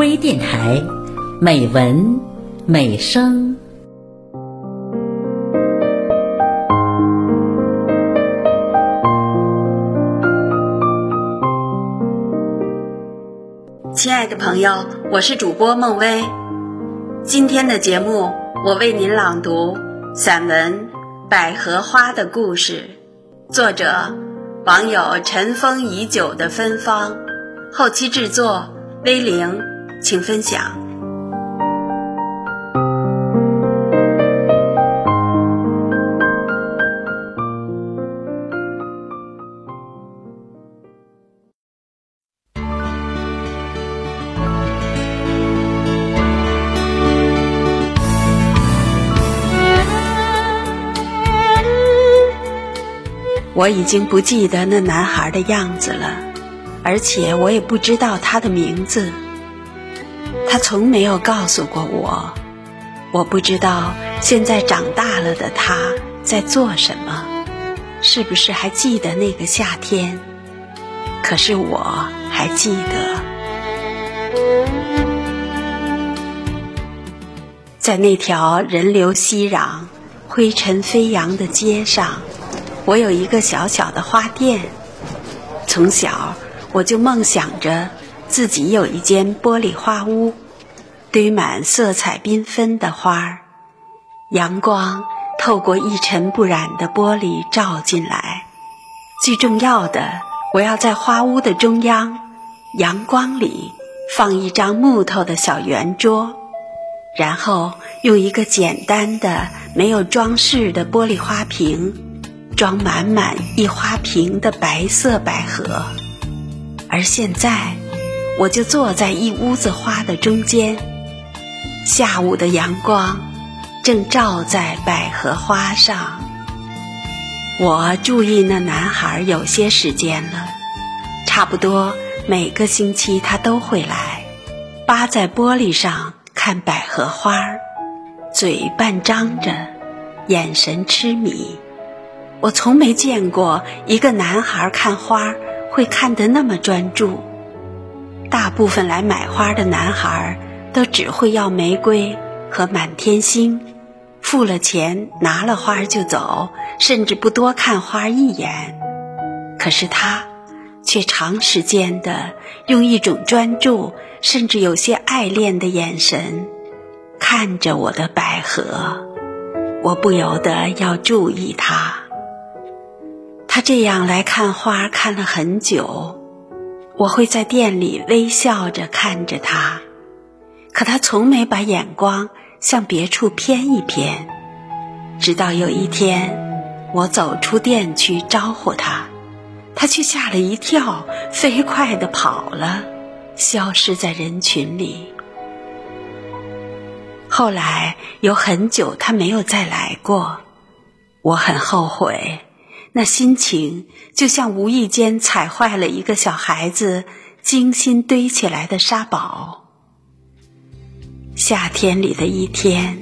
微电台，美文美声。亲爱的朋友，我是主播孟薇。今天的节目，我为您朗读散文《百合花的故事》，作者网友尘封已久的芬芳，后期制作威灵，请分享。我已经不记得那男孩的样子了，而且我也不知道他的名字。他从没有告诉过我。我不知道现在长大了的他在做什么，是不是还记得那个夏天？可是我还记得，在那条人流熙攘、灰尘飞扬的街上。我有一个小小的花店，从小我就梦想着自己有一间玻璃花屋，堆满色彩缤纷的花儿，阳光透过一尘不染的玻璃照进来。最重要的，我要在花屋的中央，阳光里放一张木头的小圆桌，然后用一个简单的、没有装饰的玻璃花瓶。装满满一花瓶的白色百合，而现在，我就坐在一屋子花的中间。下午的阳光正照在百合花上。我注意那男孩有些时间了，差不多每个星期他都会来，扒在玻璃上看百合花，嘴半张着，眼神痴迷。我从没见过一个男孩看花会看得那么专注。大部分来买花的男孩都只会要玫瑰和满天星，付了钱拿了花就走，甚至不多看花一眼。可是他却长时间的用一种专注，甚至有些爱恋的眼神看着我的百合，我不由得要注意他。他这样来看花，看了很久。我会在店里微笑着看着他，可他从没把眼光向别处偏一偏。直到有一天，我走出店去招呼他，他却吓了一跳，飞快地跑了，消失在人群里。后来有很久，他没有再来过，我很后悔。那心情就像无意间踩坏了一个小孩子精心堆起来的沙堡。夏天里的一天，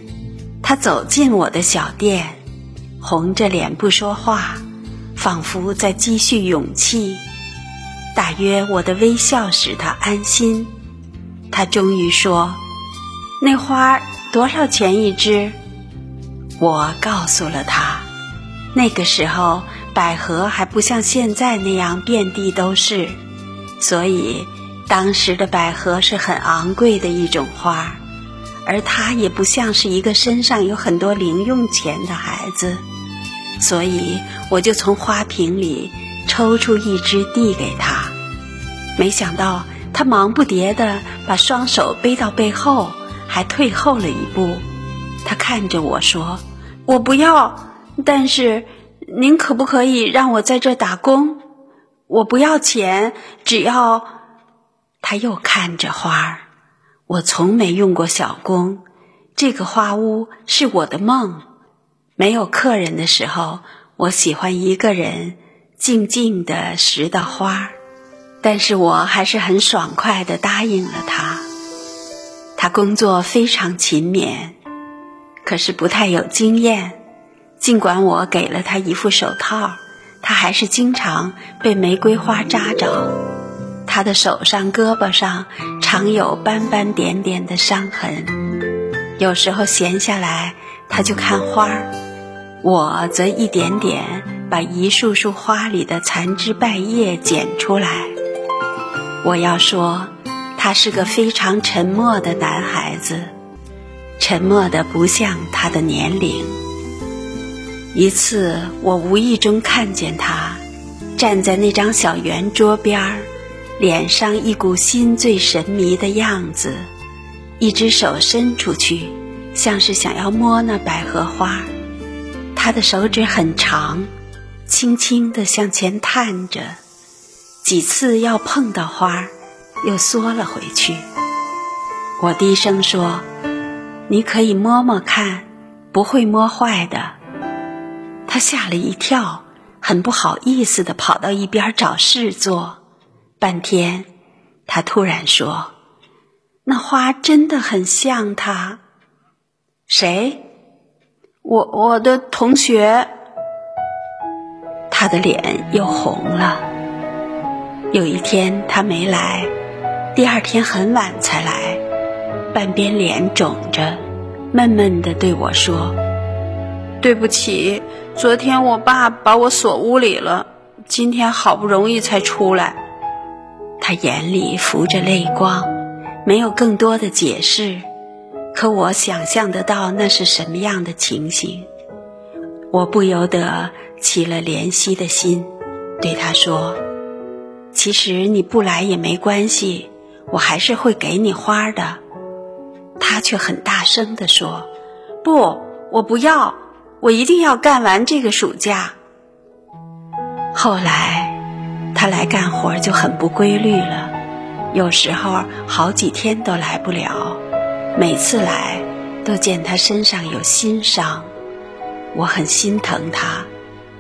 他走进我的小店，红着脸不说话，仿佛在积蓄勇气。大约我的微笑使他安心。他终于说：“那花多少钱一支？”我告诉了他，那个时候。百合还不像现在那样遍地都是，所以当时的百合是很昂贵的一种花，而他也不像是一个身上有很多零用钱的孩子，所以我就从花瓶里抽出一支递给他。没想到他忙不迭地把双手背到背后，还退后了一步。他看着我说：“我不要，但是。”您可不可以让我在这打工？我不要钱，只要……他又看着花儿。我从没用过小工，这个花屋是我的梦。没有客人的时候，我喜欢一个人静静的拾到花儿但是我还是很爽快的答应了他。他工作非常勤勉，可是不太有经验。尽管我给了他一副手套，他还是经常被玫瑰花扎着。他的手上、胳膊上常有斑斑点点的伤痕。有时候闲下来，他就看花儿，我则一点点把一束束花里的残枝败叶捡出来。我要说，他是个非常沉默的男孩子，沉默的不像他的年龄。一次，我无意中看见他站在那张小圆桌边儿。脸上一股心醉神迷的样子，一只手伸出去，像是想要摸那百合花。他的手指很长，轻轻地向前探着，几次要碰到花，又缩了回去。我低声说：“你可以摸摸看，不会摸坏的。”他吓了一跳，很不好意思地跑到一边找事做。半天，他突然说：“那花真的很像他。”谁？我我的同学。他的脸又红了。有一天他没来，第二天很晚才来，半边脸肿着，闷闷的对我说：“对不起，昨天我爸把我锁屋里了，今天好不容易才出来。”他眼里浮着泪光，没有更多的解释，可我想象得到那是什么样的情形。我不由得起了怜惜的心，对他说：“其实你不来也没关系，我还是会给你花的。”他却很大声地说：“不，我不要，我一定要干完这个暑假。”后来。他来干活就很不规律了，有时候好几天都来不了。每次来，都见他身上有新伤，我很心疼他，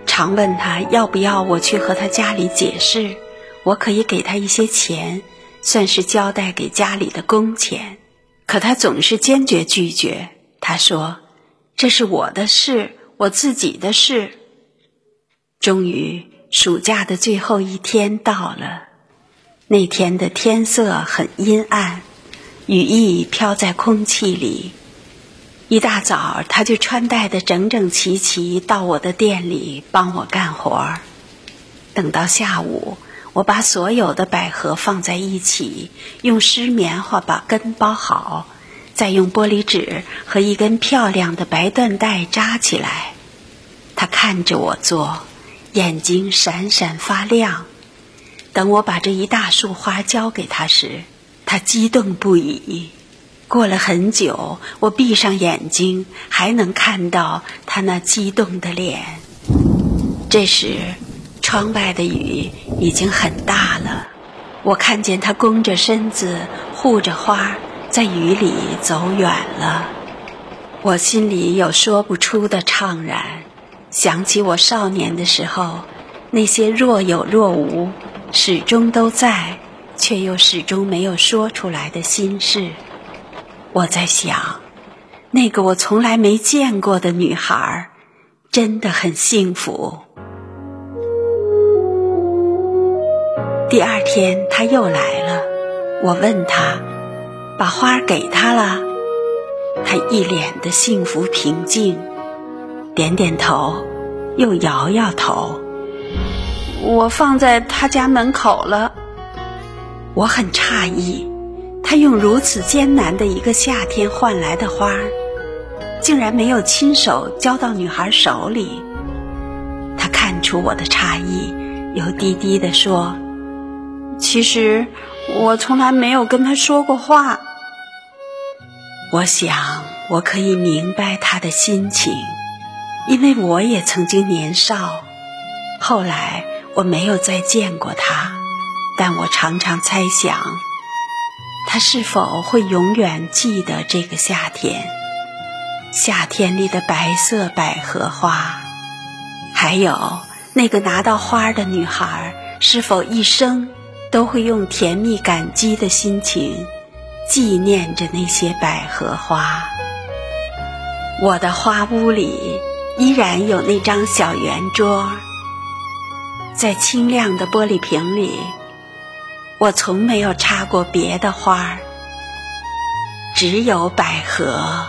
常问他要不要我去和他家里解释，我可以给他一些钱，算是交代给家里的工钱。可他总是坚决拒绝。他说：“这是我的事，我自己的事。”终于。暑假的最后一天到了，那天的天色很阴暗，雨意飘在空气里。一大早，他就穿戴的整整齐齐到我的店里帮我干活儿。等到下午，我把所有的百合放在一起，用湿棉花把根包好，再用玻璃纸和一根漂亮的白缎带扎起来。他看着我做。眼睛闪闪发亮。等我把这一大束花交给他时，他激动不已。过了很久，我闭上眼睛，还能看到他那激动的脸。这时，窗外的雨已经很大了。我看见他弓着身子，护着花，在雨里走远了。我心里有说不出的怅然。想起我少年的时候，那些若有若无、始终都在，却又始终没有说出来的心事，我在想，那个我从来没见过的女孩，真的很幸福。第二天他又来了，我问他，把花给他了，他一脸的幸福平静。点点头，又摇摇头。我放在他家门口了。我很诧异，他用如此艰难的一个夏天换来的花，竟然没有亲手交到女孩手里。他看出我的诧异，又低低地说：“其实我从来没有跟他说过话。”我想，我可以明白他的心情。因为我也曾经年少，后来我没有再见过他，但我常常猜想，他是否会永远记得这个夏天，夏天里的白色百合花，还有那个拿到花的女孩，是否一生都会用甜蜜感激的心情纪念着那些百合花？我的花屋里。依然有那张小圆桌，在清亮的玻璃瓶里，我从没有插过别的花儿，只有百合。